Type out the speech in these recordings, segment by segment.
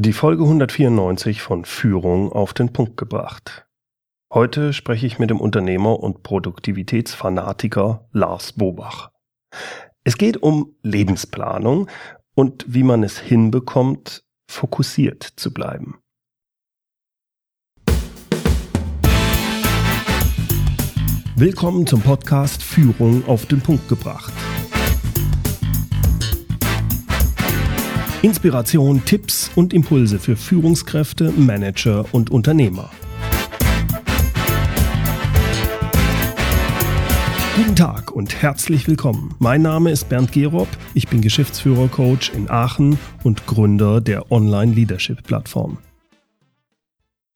Die Folge 194 von Führung auf den Punkt gebracht. Heute spreche ich mit dem Unternehmer und Produktivitätsfanatiker Lars Bobach. Es geht um Lebensplanung und wie man es hinbekommt, fokussiert zu bleiben. Willkommen zum Podcast Führung auf den Punkt gebracht. Inspiration, Tipps und Impulse für Führungskräfte, Manager und Unternehmer. Guten Tag und herzlich willkommen. Mein Name ist Bernd Gerob, ich bin Geschäftsführer-Coach in Aachen und Gründer der Online-Leadership-Plattform.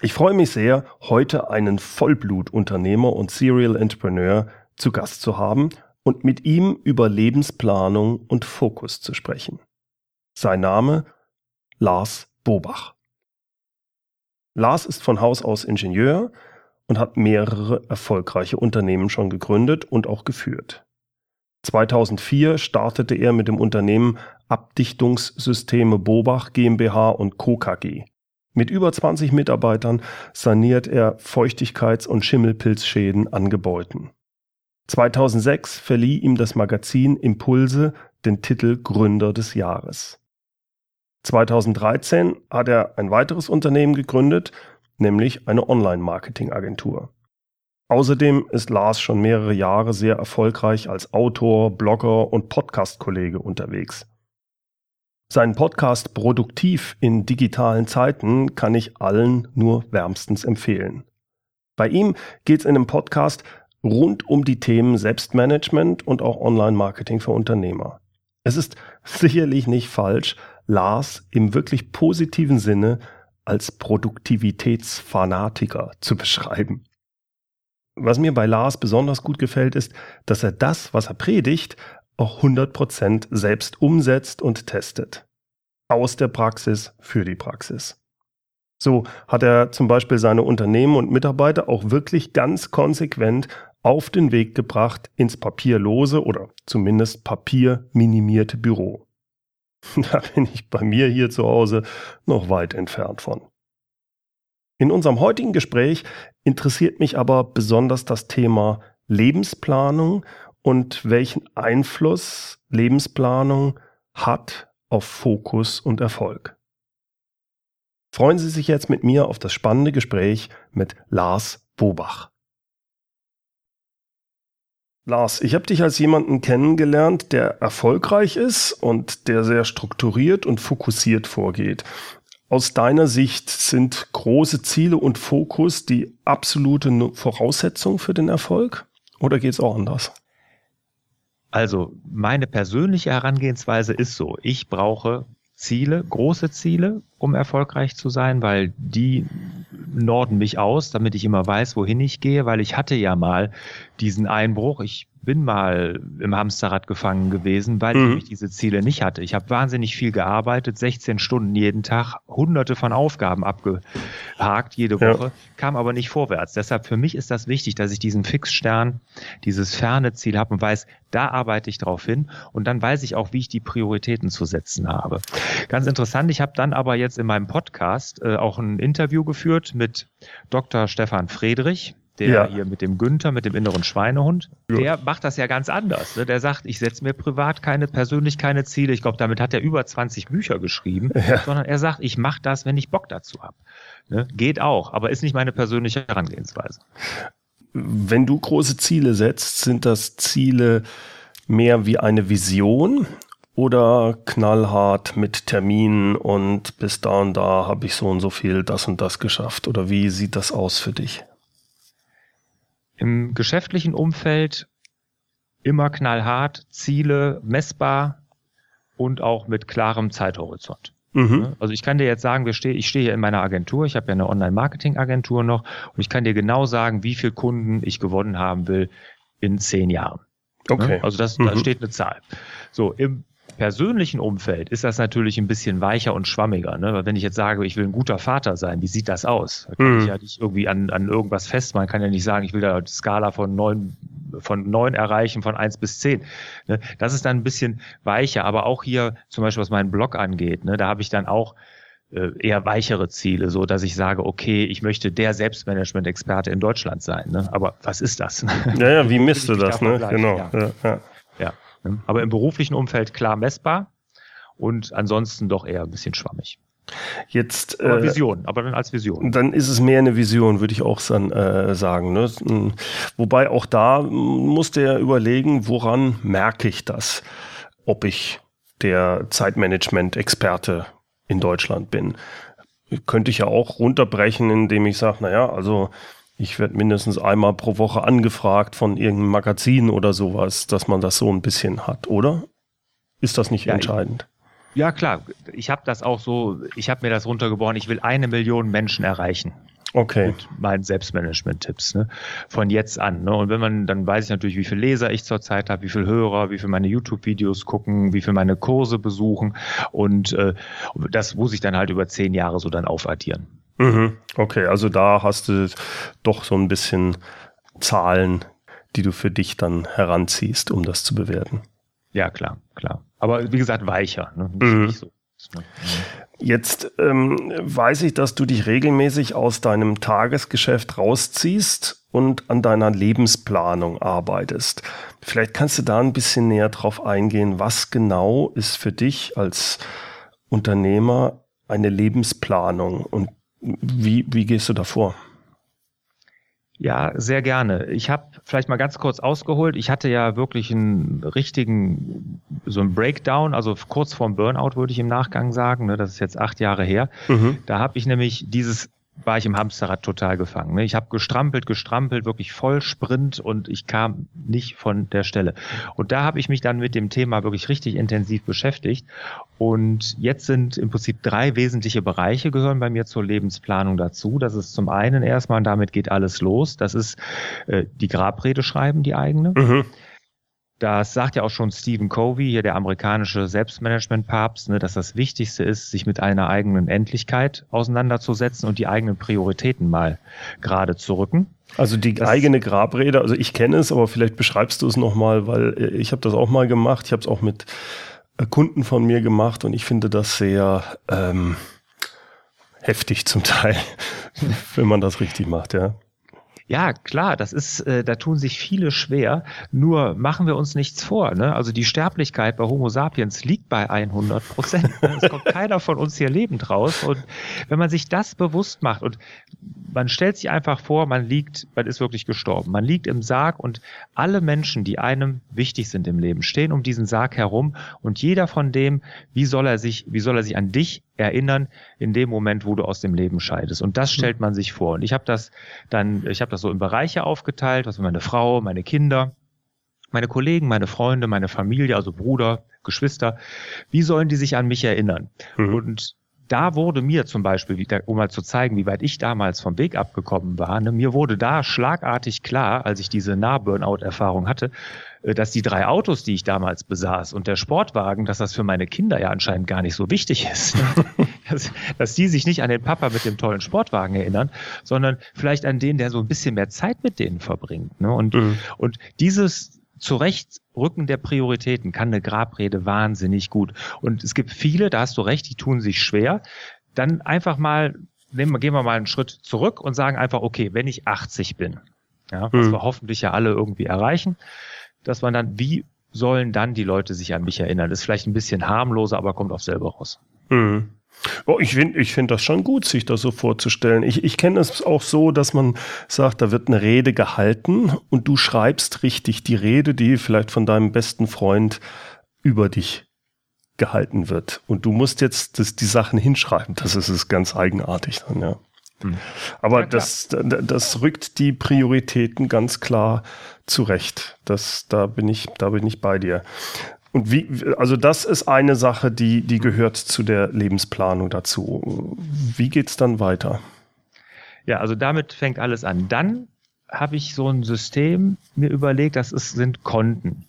Ich freue mich sehr, heute einen Vollblutunternehmer und Serial Entrepreneur zu Gast zu haben und mit ihm über Lebensplanung und Fokus zu sprechen. Sein Name Lars Bobach. Lars ist von Haus aus Ingenieur und hat mehrere erfolgreiche Unternehmen schon gegründet und auch geführt. 2004 startete er mit dem Unternehmen Abdichtungssysteme Bobach GmbH und Co. KG. Mit über 20 Mitarbeitern saniert er Feuchtigkeits- und Schimmelpilzschäden an Gebäuden. 2006 verlieh ihm das Magazin Impulse den Titel Gründer des Jahres. 2013 hat er ein weiteres Unternehmen gegründet, nämlich eine Online-Marketing-Agentur. Außerdem ist Lars schon mehrere Jahre sehr erfolgreich als Autor, Blogger und Podcast-Kollege unterwegs. Seinen Podcast Produktiv in digitalen Zeiten kann ich allen nur wärmstens empfehlen. Bei ihm geht es in dem Podcast rund um die Themen Selbstmanagement und auch Online-Marketing für Unternehmer. Es ist sicherlich nicht falsch, Lars im wirklich positiven Sinne als Produktivitätsfanatiker zu beschreiben. Was mir bei Lars besonders gut gefällt, ist, dass er das, was er predigt, auch 100% selbst umsetzt und testet. Aus der Praxis für die Praxis. So hat er zum Beispiel seine Unternehmen und Mitarbeiter auch wirklich ganz konsequent auf den Weg gebracht ins papierlose oder zumindest papierminimierte Büro. Da bin ich bei mir hier zu Hause noch weit entfernt von. In unserem heutigen Gespräch interessiert mich aber besonders das Thema Lebensplanung und welchen Einfluss Lebensplanung hat auf Fokus und Erfolg. Freuen Sie sich jetzt mit mir auf das spannende Gespräch mit Lars Bobach. Lars, ich habe dich als jemanden kennengelernt, der erfolgreich ist und der sehr strukturiert und fokussiert vorgeht. Aus deiner Sicht sind große Ziele und Fokus die absolute Voraussetzung für den Erfolg oder geht es auch anders? Also meine persönliche Herangehensweise ist so, ich brauche Ziele, große Ziele, um erfolgreich zu sein, weil die norden mich aus, damit ich immer weiß, wohin ich gehe, weil ich hatte ja mal diesen Einbruch. Ich bin mal im Hamsterrad gefangen gewesen, weil mhm. ich diese Ziele nicht hatte. Ich habe wahnsinnig viel gearbeitet, 16 Stunden jeden Tag, hunderte von Aufgaben abgehakt jede Woche, ja. kam aber nicht vorwärts. Deshalb für mich ist das wichtig, dass ich diesen Fixstern, dieses ferne Ziel habe und weiß, da arbeite ich drauf hin und dann weiß ich auch, wie ich die Prioritäten zu setzen habe. Ganz interessant, ich habe dann aber jetzt in meinem Podcast äh, auch ein Interview geführt mit Dr. Stefan Friedrich, der ja. hier mit dem Günther, mit dem inneren Schweinehund, ja. der macht das ja ganz anders. Ne? Der sagt, ich setze mir privat keine, persönlich keine Ziele. Ich glaube, damit hat er über 20 Bücher geschrieben, ja. sondern er sagt, ich mache das, wenn ich Bock dazu habe. Ne? Geht auch, aber ist nicht meine persönliche Herangehensweise. Wenn du große Ziele setzt, sind das Ziele mehr wie eine Vision oder knallhart mit Terminen und bis da und da habe ich so und so viel das und das geschafft? Oder wie sieht das aus für dich? Im geschäftlichen Umfeld immer knallhart, Ziele messbar und auch mit klarem Zeithorizont. Mhm. Also ich kann dir jetzt sagen, wir steh, ich stehe hier in meiner Agentur, ich habe ja eine Online-Marketing-Agentur noch und ich kann dir genau sagen, wie viele Kunden ich gewonnen haben will in zehn Jahren. Okay. Also das, mhm. da steht eine Zahl. So, im persönlichen Umfeld ist das natürlich ein bisschen weicher und schwammiger. Ne? Weil wenn ich jetzt sage, ich will ein guter Vater sein, wie sieht das aus? Da kann mhm. ich ja nicht irgendwie an, an irgendwas festmachen. Man kann ja nicht sagen, ich will da die Skala von neun, von neun erreichen, von eins bis zehn. Ne? Das ist dann ein bisschen weicher. Aber auch hier zum Beispiel, was meinen Blog angeht, ne? da habe ich dann auch äh, eher weichere Ziele, so dass ich sage, okay, ich möchte der Selbstmanagement-Experte in Deutschland sein. Ne? Aber was ist das? Naja, wie misst du das? Ne? Genau. Ja. Ja, ja. Aber im beruflichen Umfeld klar messbar und ansonsten doch eher ein bisschen schwammig. Jetzt, aber äh, Vision, aber dann als Vision. Dann ist es mehr eine Vision, würde ich auch äh, sagen. Ne? Wobei auch da musste er überlegen, woran merke ich das, ob ich der Zeitmanagement-Experte in Deutschland bin. Könnte ich ja auch runterbrechen, indem ich sage, naja, also ich werde mindestens einmal pro Woche angefragt von irgendeinem Magazin oder sowas, dass man das so ein bisschen hat, oder? Ist das nicht ja, entscheidend? Ja, klar. Ich habe das auch so, ich habe mir das runtergeboren, ich will eine Million Menschen erreichen. Okay. Mit meinen Selbstmanagement-Tipps, ne? Von jetzt an. Ne? Und wenn man, dann weiß ich natürlich, wie viele Leser ich zurzeit habe, wie viele Hörer, wie viele meine YouTube-Videos gucken, wie viele meine Kurse besuchen. Und äh, das muss ich dann halt über zehn Jahre so dann aufaddieren. Mhm. Okay, also da hast du doch so ein bisschen Zahlen, die du für dich dann heranziehst, um das zu bewerten. Ja, klar, klar. Aber wie gesagt, weicher. Ne? Nicht, mhm. nicht so. Jetzt ähm, weiß ich, dass du dich regelmäßig aus deinem Tagesgeschäft rausziehst und an deiner Lebensplanung arbeitest. Vielleicht kannst du da ein bisschen näher drauf eingehen, was genau ist für dich als Unternehmer eine Lebensplanung und wie, wie gehst du davor? vor? Ja, sehr gerne. Ich habe vielleicht mal ganz kurz ausgeholt. Ich hatte ja wirklich einen richtigen, so einen Breakdown, also kurz vorm Burnout würde ich im Nachgang sagen. Ne, das ist jetzt acht Jahre her. Mhm. Da habe ich nämlich dieses war ich im Hamsterrad total gefangen. Ne? Ich habe gestrampelt, gestrampelt, wirklich voll Sprint und ich kam nicht von der Stelle. Und da habe ich mich dann mit dem Thema wirklich richtig intensiv beschäftigt. Und jetzt sind im Prinzip drei wesentliche Bereiche gehören bei mir zur Lebensplanung dazu. Das ist zum einen erstmal, damit geht alles los, das ist äh, die Grabrede schreiben, die eigene. Mhm. Das sagt ja auch schon Stephen Covey, hier der amerikanische Selbstmanagement-Papst, ne, dass das Wichtigste ist, sich mit einer eigenen Endlichkeit auseinanderzusetzen und die eigenen Prioritäten mal gerade zu rücken. Also die das eigene Grabrede, also ich kenne es, aber vielleicht beschreibst du es nochmal, weil äh, ich habe das auch mal gemacht. Ich habe es auch mit äh, Kunden von mir gemacht und ich finde das sehr ähm, heftig zum Teil, wenn man das richtig macht, ja. Ja, klar, das ist, äh, da tun sich viele schwer. Nur machen wir uns nichts vor. Ne? Also die Sterblichkeit bei Homo sapiens liegt bei 100 Prozent. Es kommt keiner von uns hier lebend raus. Und wenn man sich das bewusst macht und man stellt sich einfach vor, man liegt, man ist wirklich gestorben. Man liegt im Sarg und alle Menschen, die einem wichtig sind im Leben, stehen um diesen Sarg herum und jeder von dem, wie soll er sich, wie soll er sich an dich erinnern in dem Moment, wo du aus dem Leben scheidest. Und das hm. stellt man sich vor. Und ich habe das dann, ich habe das so in Bereiche aufgeteilt, was meine Frau, meine Kinder, meine Kollegen, meine Freunde, meine Familie, also Bruder, Geschwister, wie sollen die sich an mich erinnern? Mhm. Und da wurde mir zum Beispiel, um mal zu zeigen, wie weit ich damals vom Weg abgekommen war, ne, mir wurde da schlagartig klar, als ich diese Nah-Burnout-Erfahrung hatte, äh, dass die drei Autos, die ich damals besaß und der Sportwagen, dass das für meine Kinder ja anscheinend gar nicht so wichtig ist. dass, dass die sich nicht an den Papa mit dem tollen Sportwagen erinnern, sondern vielleicht an den, der so ein bisschen mehr Zeit mit denen verbringt. Ne? Und, mhm. und dieses Zurechtrücken der Prioritäten kann eine Grabrede wahnsinnig gut. Und es gibt viele, da hast du recht, die tun sich schwer. Dann einfach mal, nehmen, gehen wir mal einen Schritt zurück und sagen einfach, okay, wenn ich 80 bin, ja, was hm. wir hoffentlich ja alle irgendwie erreichen, dass man dann, wie sollen dann die Leute sich an mich erinnern? Das ist vielleicht ein bisschen harmloser, aber kommt auf selber raus. Hm. Oh, ich finde ich find das schon gut, sich das so vorzustellen. Ich, ich kenne es auch so, dass man sagt, da wird eine Rede gehalten und du schreibst richtig die Rede, die vielleicht von deinem besten Freund über dich gehalten wird. Und du musst jetzt das, die Sachen hinschreiben. Das ist es ganz eigenartig dann, ja. Hm. Aber ja, das, das rückt die Prioritäten ganz klar zurecht. Das, da bin ich, da bin ich bei dir. Und wie, also das ist eine Sache, die, die gehört zu der Lebensplanung dazu. Wie geht's dann weiter? Ja, also damit fängt alles an. Dann habe ich so ein System mir überlegt, das ist, sind Konten.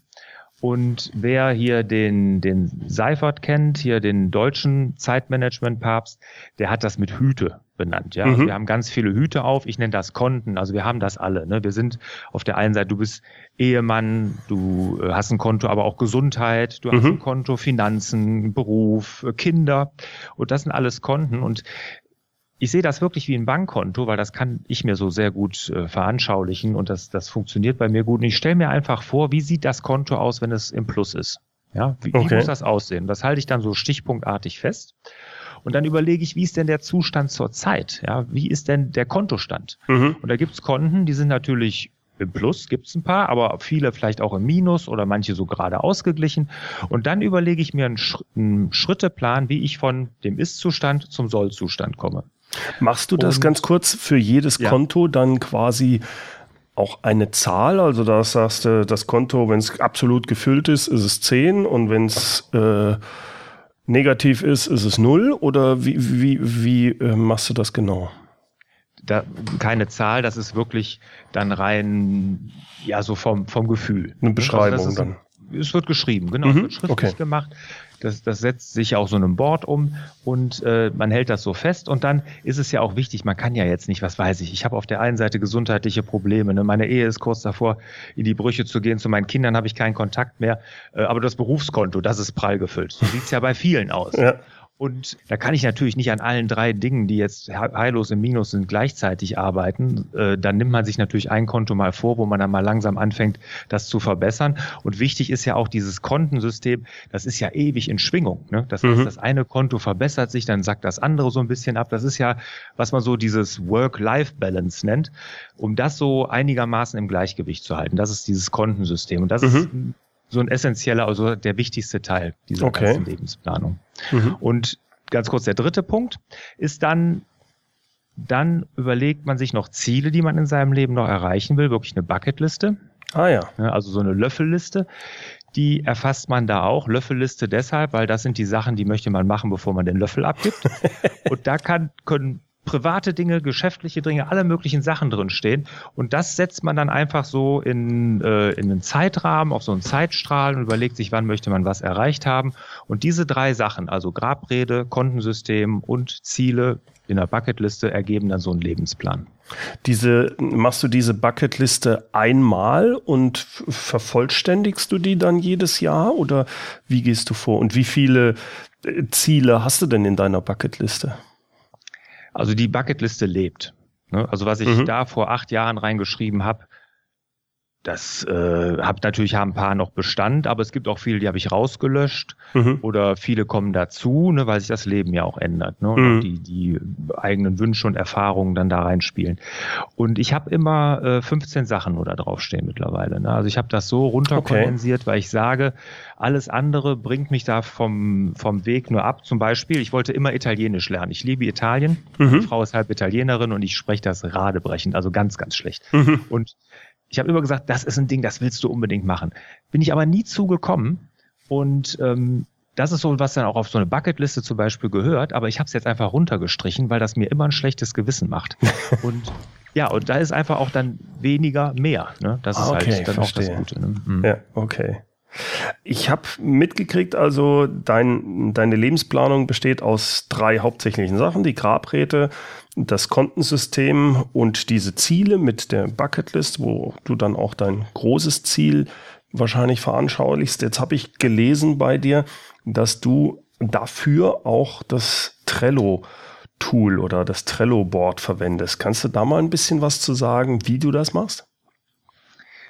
Und wer hier den, den Seifert kennt, hier den deutschen Zeitmanagement-Papst, der hat das mit Hüte benannt. Ja, also mhm. also wir haben ganz viele Hüte auf. Ich nenne das Konten. Also wir haben das alle. Ne? Wir sind auf der einen Seite, du bist Ehemann, du äh, hast ein Konto, aber auch Gesundheit, du mhm. hast ein Konto, Finanzen, Beruf, äh, Kinder. Und das sind alles Konten. Und ich sehe das wirklich wie ein Bankkonto, weil das kann ich mir so sehr gut äh, veranschaulichen und das, das funktioniert bei mir gut. Und ich stelle mir einfach vor, wie sieht das Konto aus, wenn es im Plus ist? Ja, wie, okay. wie muss das aussehen? Das halte ich dann so stichpunktartig fest. Und dann überlege ich, wie ist denn der Zustand zur Zeit? Ja, wie ist denn der Kontostand? Mhm. Und da gibt's Konten, die sind natürlich im Plus gibt's ein paar, aber viele vielleicht auch im Minus oder manche so gerade ausgeglichen. Und dann überlege ich mir einen, Sch einen Schritteplan, wie ich von dem Ist-Zustand zum Soll-Zustand komme. Machst du das Und, ganz kurz für jedes ja. Konto dann quasi auch eine Zahl? Also da sagst du, das Konto, wenn es absolut gefüllt ist, ist es 10 und wenn es äh, negativ ist, ist es 0? Oder wie, wie, wie äh, machst du das genau? Da, keine Zahl, das ist wirklich dann rein, ja, so vom, vom Gefühl. Eine Beschreibung also dann. Es wird geschrieben, genau, mhm, es wird schriftlich okay. gemacht. Das, das setzt sich auch so einem Board um und äh, man hält das so fest. Und dann ist es ja auch wichtig, man kann ja jetzt nicht, was weiß ich, ich habe auf der einen Seite gesundheitliche Probleme, ne? meine Ehe ist kurz davor, in die Brüche zu gehen, zu meinen Kindern habe ich keinen Kontakt mehr, äh, aber das Berufskonto, das ist prall gefüllt. So sieht's ja bei vielen aus. Ja. Und da kann ich natürlich nicht an allen drei Dingen, die jetzt heillos im Minus sind, gleichzeitig arbeiten. Äh, dann nimmt man sich natürlich ein Konto mal vor, wo man dann mal langsam anfängt, das zu verbessern. Und wichtig ist ja auch dieses Kontensystem, das ist ja ewig in Schwingung. Ne? Das heißt, mhm. das eine Konto verbessert sich, dann sackt das andere so ein bisschen ab. Das ist ja, was man so dieses Work-Life-Balance nennt, um das so einigermaßen im Gleichgewicht zu halten. Das ist dieses Kontensystem. Und das mhm. ist so ein essentieller, also der wichtigste Teil dieser okay. ganzen Lebensplanung. Mhm. Und ganz kurz der dritte Punkt ist dann, dann überlegt man sich noch Ziele, die man in seinem Leben noch erreichen will, wirklich eine Bucketliste. Ah ja. Also so eine Löffelliste. Die erfasst man da auch. Löffelliste deshalb, weil das sind die Sachen, die möchte man machen, bevor man den Löffel abgibt. Und da kann, können private Dinge, geschäftliche Dinge, alle möglichen Sachen drin stehen. Und das setzt man dann einfach so in, äh, in einen Zeitrahmen, auf so einen Zeitstrahl und überlegt sich, wann möchte man was erreicht haben. Und diese drei Sachen, also Grabrede, Kontensystem und Ziele in der Bucketliste ergeben dann so einen Lebensplan. Diese, machst du diese Bucketliste einmal und vervollständigst du die dann jedes Jahr oder wie gehst du vor? Und wie viele äh, Ziele hast du denn in deiner Bucketliste? Also die Bucketliste lebt. Ne? Also was ich mhm. da vor acht Jahren reingeschrieben habe, das äh, hat natürlich haben ein paar noch Bestand, aber es gibt auch viele, die habe ich rausgelöscht mhm. oder viele kommen dazu, ne, weil sich das Leben ja auch ändert ne, und mhm. die die eigenen Wünsche und Erfahrungen dann da reinspielen. Und ich habe immer äh, 15 Sachen nur da draufstehen mittlerweile. Ne? Also ich habe das so runterkondensiert, okay. weil ich sage, alles andere bringt mich da vom vom Weg nur ab. Zum Beispiel, ich wollte immer Italienisch lernen. Ich liebe Italien. Mhm. Meine Frau ist halb Italienerin und ich spreche das radebrechend, also ganz ganz schlecht. Mhm. Und ich habe immer gesagt, das ist ein Ding, das willst du unbedingt machen. Bin ich aber nie zugekommen. Und ähm, das ist so, was dann auch auf so eine Bucketliste zum Beispiel gehört, aber ich habe es jetzt einfach runtergestrichen, weil das mir immer ein schlechtes Gewissen macht. und ja, und da ist einfach auch dann weniger mehr. Ne? Das ist ah, okay, halt dann verstehe. auch das Gute. Ne? Mhm. Ja, okay. Ich habe mitgekriegt, also dein, deine Lebensplanung besteht aus drei hauptsächlichen Sachen. Die Grabräte, das Kontensystem und diese Ziele mit der Bucketlist, wo du dann auch dein großes Ziel wahrscheinlich veranschaulichst. Jetzt habe ich gelesen bei dir, dass du dafür auch das Trello Tool oder das Trello Board verwendest. Kannst du da mal ein bisschen was zu sagen, wie du das machst?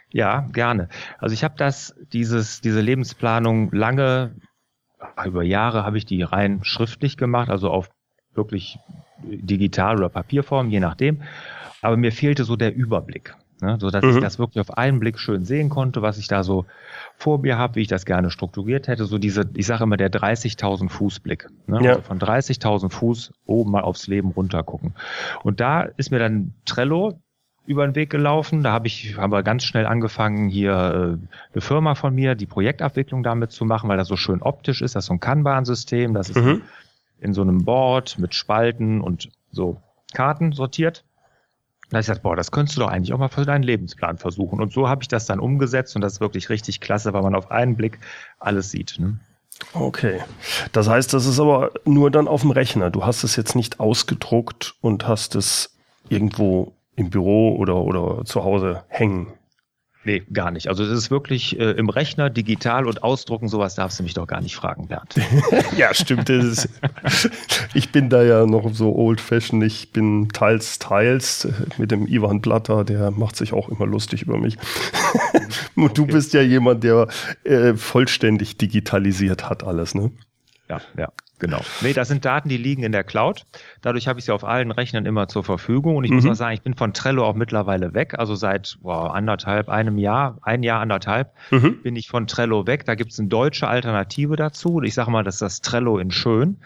Ja, gerne. Also ich habe das, dieses, diese Lebensplanung lange, über Jahre habe ich die rein schriftlich gemacht, also auf wirklich digital oder Papierform, je nachdem. Aber mir fehlte so der Überblick, ne? so dass mhm. ich das wirklich auf einen Blick schön sehen konnte, was ich da so vor mir habe, wie ich das gerne strukturiert hätte. So diese, ich sage immer, der 30.000 Fuß Blick. Ne? Ja. Also von 30.000 Fuß oben mal aufs Leben runter gucken. Und da ist mir dann Trello über den Weg gelaufen. Da habe ich, haben wir ganz schnell angefangen, hier äh, eine Firma von mir, die Projektabwicklung damit zu machen, weil das so schön optisch ist. Das ist so ein Kanban-System, das ist mhm. In so einem Board mit Spalten und so Karten sortiert. Da ich gesagt, boah, das könntest du doch eigentlich auch mal für deinen Lebensplan versuchen. Und so habe ich das dann umgesetzt und das ist wirklich richtig klasse, weil man auf einen Blick alles sieht. Ne? Okay. Das heißt, das ist aber nur dann auf dem Rechner. Du hast es jetzt nicht ausgedruckt und hast es irgendwo im Büro oder, oder zu Hause hängen. Nee, gar nicht. Also das ist wirklich äh, im Rechner, digital und ausdrucken, sowas darfst du mich doch gar nicht fragen, Bernd. ja, stimmt. Ist, ich bin da ja noch so old-fashioned. Ich bin teils, teils mit dem Ivan Blatter, der macht sich auch immer lustig über mich. und okay. du bist ja jemand, der äh, vollständig digitalisiert hat alles, ne? Ja, ja. Genau. Nee, das sind Daten, die liegen in der Cloud. Dadurch habe ich sie auf allen Rechnern immer zur Verfügung. Und ich mhm. muss auch sagen, ich bin von Trello auch mittlerweile weg. Also seit boah, anderthalb, einem Jahr, ein Jahr, anderthalb, mhm. bin ich von Trello weg. Da gibt es eine deutsche Alternative dazu. Und ich sage mal, das ist das Trello in schön.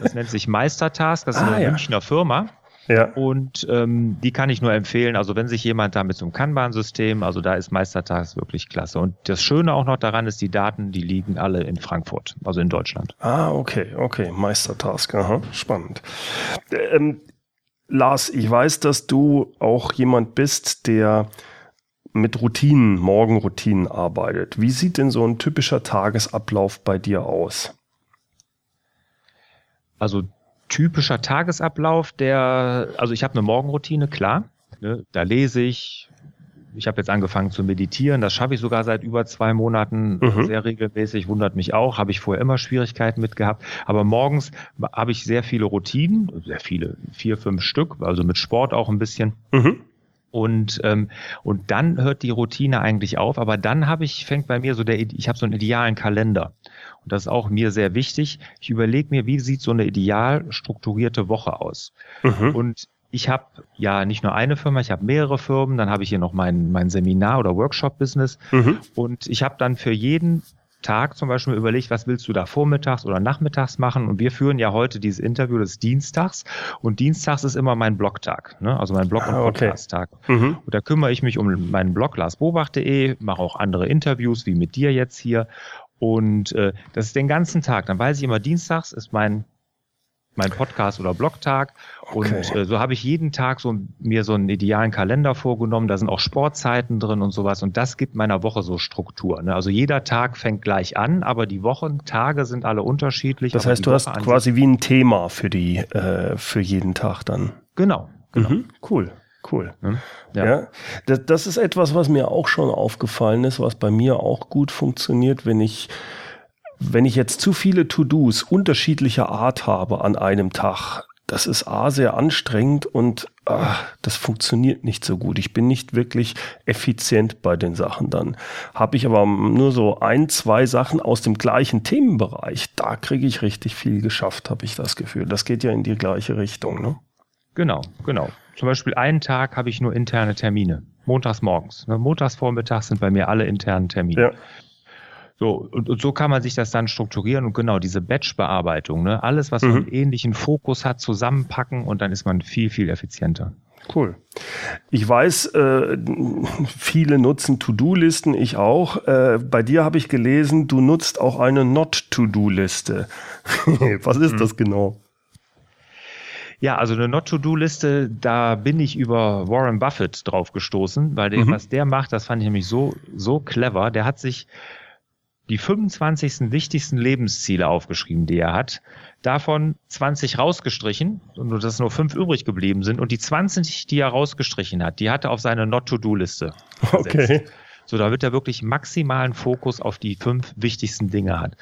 Das nennt sich Meistertask. Das ist ah, eine ja. Münchner Firma. Ja. Und ähm, die kann ich nur empfehlen. Also wenn sich jemand da mit so einem Kanban-System, also da ist Meistertags wirklich klasse. Und das Schöne auch noch daran ist, die Daten, die liegen alle in Frankfurt, also in Deutschland. Ah, okay, okay, Meistertask, aha, spannend. Ähm, Lars, ich weiß, dass du auch jemand bist, der mit Routinen, Morgenroutinen arbeitet. Wie sieht denn so ein typischer Tagesablauf bei dir aus? Also typischer Tagesablauf, der, also ich habe eine Morgenroutine, klar. Ne, da lese ich. Ich habe jetzt angefangen zu meditieren. Das schaffe ich sogar seit über zwei Monaten mhm. sehr regelmäßig. Wundert mich auch. Habe ich vorher immer Schwierigkeiten mit gehabt. Aber morgens habe ich sehr viele Routinen, sehr viele, vier, fünf Stück, also mit Sport auch ein bisschen. Mhm. Und, ähm, und dann hört die Routine eigentlich auf, aber dann habe ich, fängt bei mir so der, ich habe so einen idealen Kalender. Und das ist auch mir sehr wichtig. Ich überlege mir, wie sieht so eine ideal strukturierte Woche aus? Mhm. Und ich habe ja nicht nur eine Firma, ich habe mehrere Firmen, dann habe ich hier noch mein, mein Seminar- oder Workshop-Business. Mhm. Und ich habe dann für jeden Tag zum Beispiel überlegt, was willst du da vormittags oder nachmittags machen? Und wir führen ja heute dieses Interview des Dienstags. Und Dienstags ist immer mein Blogtag, ne? also mein Blog- und ah, Podcast-Tag. Mhm. Und da kümmere ich mich um meinen Blog larsbobach.de, mache auch andere Interviews, wie mit dir jetzt hier. Und äh, das ist den ganzen Tag. Dann weiß ich immer, Dienstags ist mein mein Podcast oder Blogtag. Okay. Und äh, so habe ich jeden Tag so mir so einen idealen Kalender vorgenommen. Da sind auch Sportzeiten drin und sowas. Und das gibt meiner Woche so Struktur. Ne? Also jeder Tag fängt gleich an, aber die Wochentage sind alle unterschiedlich. Das heißt, du Woche hast quasi wie ein Thema für die äh, für jeden Tag dann. Genau. genau. Mhm, cool. Cool. Ja. ja. Das, das ist etwas, was mir auch schon aufgefallen ist, was bei mir auch gut funktioniert, wenn ich, wenn ich jetzt zu viele To-Dos unterschiedlicher Art habe an einem Tag. Das ist A sehr anstrengend und ach, das funktioniert nicht so gut. Ich bin nicht wirklich effizient bei den Sachen dann. Habe ich aber nur so ein, zwei Sachen aus dem gleichen Themenbereich, da kriege ich richtig viel geschafft, habe ich das Gefühl. Das geht ja in die gleiche Richtung. Ne? Genau, genau. Zum Beispiel einen Tag habe ich nur interne Termine. Montags morgens. Ne? Montags vormittags sind bei mir alle internen Termine. Ja. So, und, und, so kann man sich das dann strukturieren und genau diese Batch-Bearbeitung, ne? alles, was mhm. einen ähnlichen Fokus hat, zusammenpacken und dann ist man viel, viel effizienter. Cool. Ich weiß, äh, viele nutzen To-Do-Listen, ich auch. Äh, bei dir habe ich gelesen, du nutzt auch eine Not-To-Do-Liste. was ist mhm. das genau? Ja, also eine Not-to-Do-Liste, da bin ich über Warren Buffett drauf gestoßen, weil mhm. was der macht, das fand ich nämlich so, so clever. Der hat sich die 25. wichtigsten Lebensziele aufgeschrieben, die er hat. Davon 20 rausgestrichen und dass nur fünf übrig geblieben sind. Und die 20, die er rausgestrichen hat, die hat er auf seine Not-to-Do-Liste. Okay so damit er wirklich maximalen Fokus auf die fünf wichtigsten Dinge hat.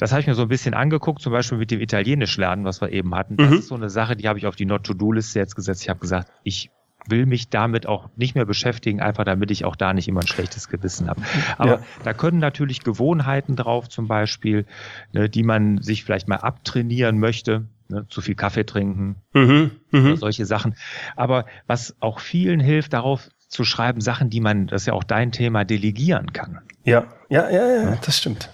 Das habe ich mir so ein bisschen angeguckt, zum Beispiel mit dem Italienisch lernen, was wir eben hatten. Das mhm. ist so eine Sache, die habe ich auf die Not-to-Do-Liste jetzt gesetzt. Ich habe gesagt, ich will mich damit auch nicht mehr beschäftigen, einfach damit ich auch da nicht immer ein schlechtes Gewissen habe. Aber ja. da können natürlich Gewohnheiten drauf, zum Beispiel, ne, die man sich vielleicht mal abtrainieren möchte. Ne, zu viel Kaffee trinken, mhm, oder mhm. solche Sachen. Aber was auch vielen hilft, darauf zu schreiben, Sachen, die man, das ist ja auch dein Thema, delegieren kann. Ja, ja, ja, ja, das stimmt.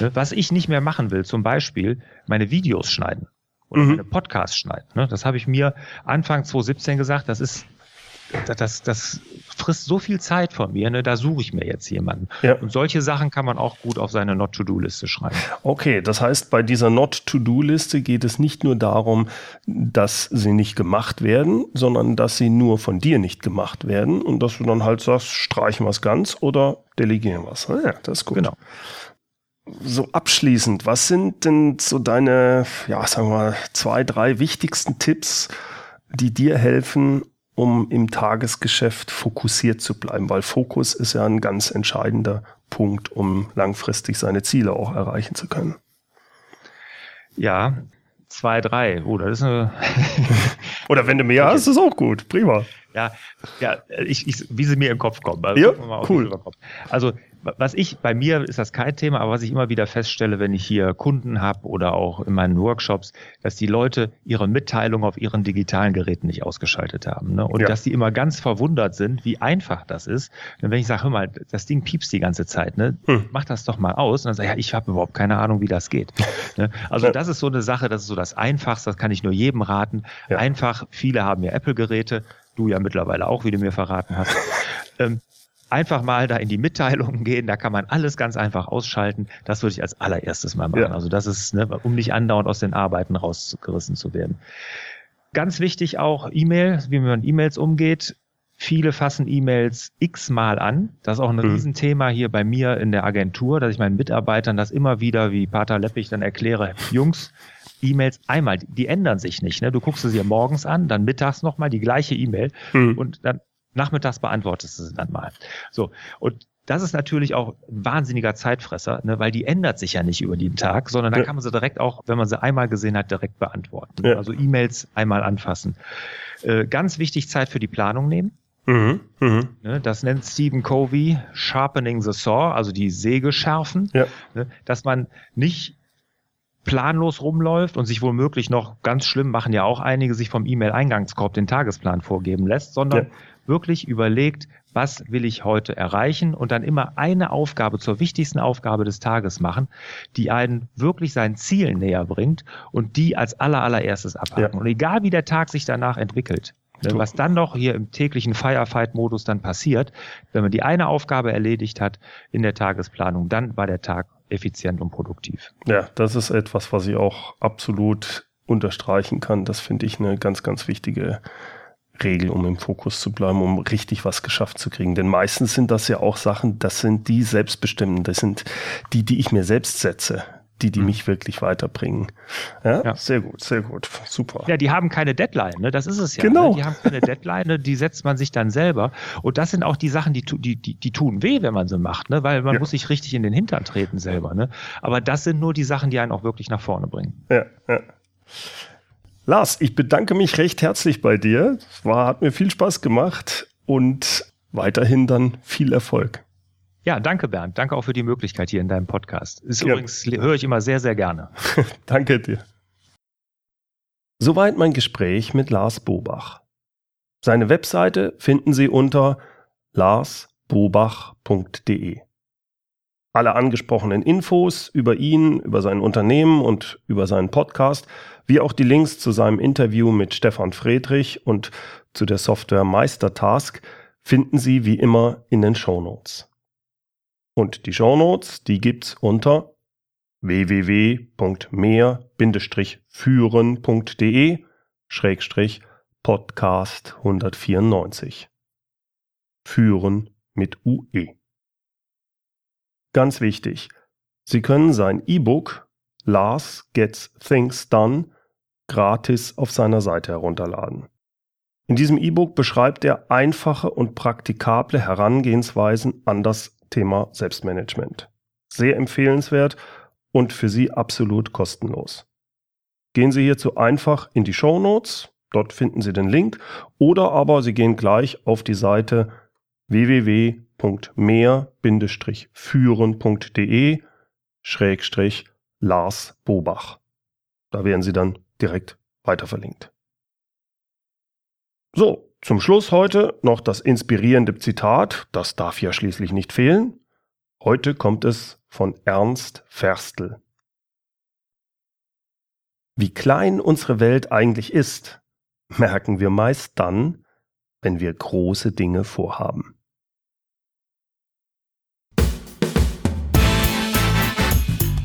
Ne, was ich nicht mehr machen will, zum Beispiel meine Videos schneiden oder mhm. meine Podcasts schneiden. Ne, das habe ich mir Anfang 2017 gesagt, das ist, das, das frisst so viel Zeit von mir, ne, da suche ich mir jetzt jemanden. Ja. Und solche Sachen kann man auch gut auf seine Not-to-Do-Liste schreiben. Okay, das heißt, bei dieser Not-to-Do-Liste geht es nicht nur darum, dass sie nicht gemacht werden, sondern dass sie nur von dir nicht gemacht werden und dass du dann halt sagst, streichen wir es ganz oder delegieren wir es. Ja, das ist gut. Genau so abschließend, was sind denn so deine, ja, sagen wir mal, zwei, drei wichtigsten Tipps, die dir helfen, um im Tagesgeschäft fokussiert zu bleiben? Weil Fokus ist ja ein ganz entscheidender Punkt, um langfristig seine Ziele auch erreichen zu können. Ja, zwei, drei. Oh, das ist eine Oder wenn du mehr okay. hast, ist auch gut. Prima. Ja, ja ich, ich, wie sie mir im Kopf kommen. Also, ja, cool. Also was ich, bei mir ist das kein Thema, aber was ich immer wieder feststelle, wenn ich hier Kunden habe oder auch in meinen Workshops, dass die Leute ihre Mitteilung auf ihren digitalen Geräten nicht ausgeschaltet haben. Ne? Und ja. dass die immer ganz verwundert sind, wie einfach das ist. Und wenn ich sage, hör mal, das Ding piepst die ganze Zeit, ne? Hm. mach das doch mal aus. Und dann sage ich, ja, ich habe überhaupt keine Ahnung, wie das geht. ne? Also ja. das ist so eine Sache, das ist so das Einfachste, das kann ich nur jedem raten. Einfach, viele haben ja Apple-Geräte, du ja mittlerweile auch, wie du mir verraten hast. ähm, einfach mal da in die Mitteilungen gehen, da kann man alles ganz einfach ausschalten. Das würde ich als allererstes mal machen. Ja. Also das ist, ne, um nicht andauernd aus den Arbeiten rausgerissen zu werden. Ganz wichtig auch E-Mail, wie man mit E-Mails umgeht. Viele fassen E-Mails x-mal an. Das ist auch ein mhm. Riesenthema hier bei mir in der Agentur, dass ich meinen Mitarbeitern das immer wieder, wie Pater Leppich dann erkläre, Jungs, E-Mails einmal, die ändern sich nicht. Ne? Du guckst sie dir morgens an, dann mittags nochmal die gleiche E-Mail mhm. und dann nachmittags beantwortest du sie dann mal. So. Und das ist natürlich auch ein wahnsinniger Zeitfresser, ne, weil die ändert sich ja nicht über den Tag, sondern da ja. kann man sie direkt auch, wenn man sie einmal gesehen hat, direkt beantworten. Ja. Also E-Mails einmal anfassen. Äh, ganz wichtig, Zeit für die Planung nehmen. Mhm, mh. ne, das nennt Stephen Covey Sharpening the Saw, also die Säge schärfen, ja. ne, dass man nicht planlos rumläuft und sich womöglich noch ganz schlimm machen ja auch einige sich vom E-Mail-Eingangskorb den Tagesplan vorgeben lässt, sondern wirklich überlegt, was will ich heute erreichen und dann immer eine Aufgabe zur wichtigsten Aufgabe des Tages machen, die einen wirklich seinen Zielen näher bringt und die als aller allererstes abhaken. Ja. Und egal wie der Tag sich danach entwickelt, ne, was dann noch hier im täglichen Firefight-Modus dann passiert, wenn man die eine Aufgabe erledigt hat in der Tagesplanung, dann war der Tag effizient und produktiv. Ja, das ist etwas, was ich auch absolut unterstreichen kann. Das finde ich eine ganz, ganz wichtige Regel, um im Fokus zu bleiben, um richtig was geschafft zu kriegen. Denn meistens sind das ja auch Sachen, das sind die selbstbestimmten, das sind die, die ich mir selbst setze, die, die mhm. mich wirklich weiterbringen. Ja, ja, sehr gut, sehr gut, super. Ja, die haben keine Deadline, ne? das ist es ja. Genau. Ne? Die haben keine Deadline, ne? die setzt man sich dann selber. Und das sind auch die Sachen, die, die, die, die tun weh, wenn man sie macht, ne? weil man ja. muss sich richtig in den Hintern treten selber. Ne? Aber das sind nur die Sachen, die einen auch wirklich nach vorne bringen. Ja, ja. Lars, ich bedanke mich recht herzlich bei dir. Es war, hat mir viel Spaß gemacht und weiterhin dann viel Erfolg. Ja, danke Bernd. Danke auch für die Möglichkeit hier in deinem Podcast. Ist ja. übrigens, höre ich immer sehr, sehr gerne. danke dir. Soweit mein Gespräch mit Lars Bobach. Seine Webseite finden Sie unter larsbobach.de. Alle angesprochenen Infos über ihn, über sein Unternehmen und über seinen Podcast wie auch die Links zu seinem Interview mit Stefan Friedrich und zu der Software Meistertask finden Sie wie immer in den Shownotes. Und die Shownotes, die gibt's unter www.mehr-führen.de Schrägstrich Podcast 194. Führen mit UE. Ganz wichtig, Sie können sein E-Book Lars Gets Things Done gratis auf seiner Seite herunterladen. In diesem E-Book beschreibt er einfache und praktikable Herangehensweisen an das Thema Selbstmanagement. Sehr empfehlenswert und für Sie absolut kostenlos. Gehen Sie hierzu einfach in die Show Notes, dort finden Sie den Link, oder aber Sie gehen gleich auf die Seite www.mehr-führen.de Lars Bobach. Da werden Sie dann direkt weiter verlinkt. So, zum Schluss heute noch das inspirierende Zitat, das darf ja schließlich nicht fehlen. Heute kommt es von Ernst Ferstl. Wie klein unsere Welt eigentlich ist, merken wir meist dann, wenn wir große Dinge vorhaben.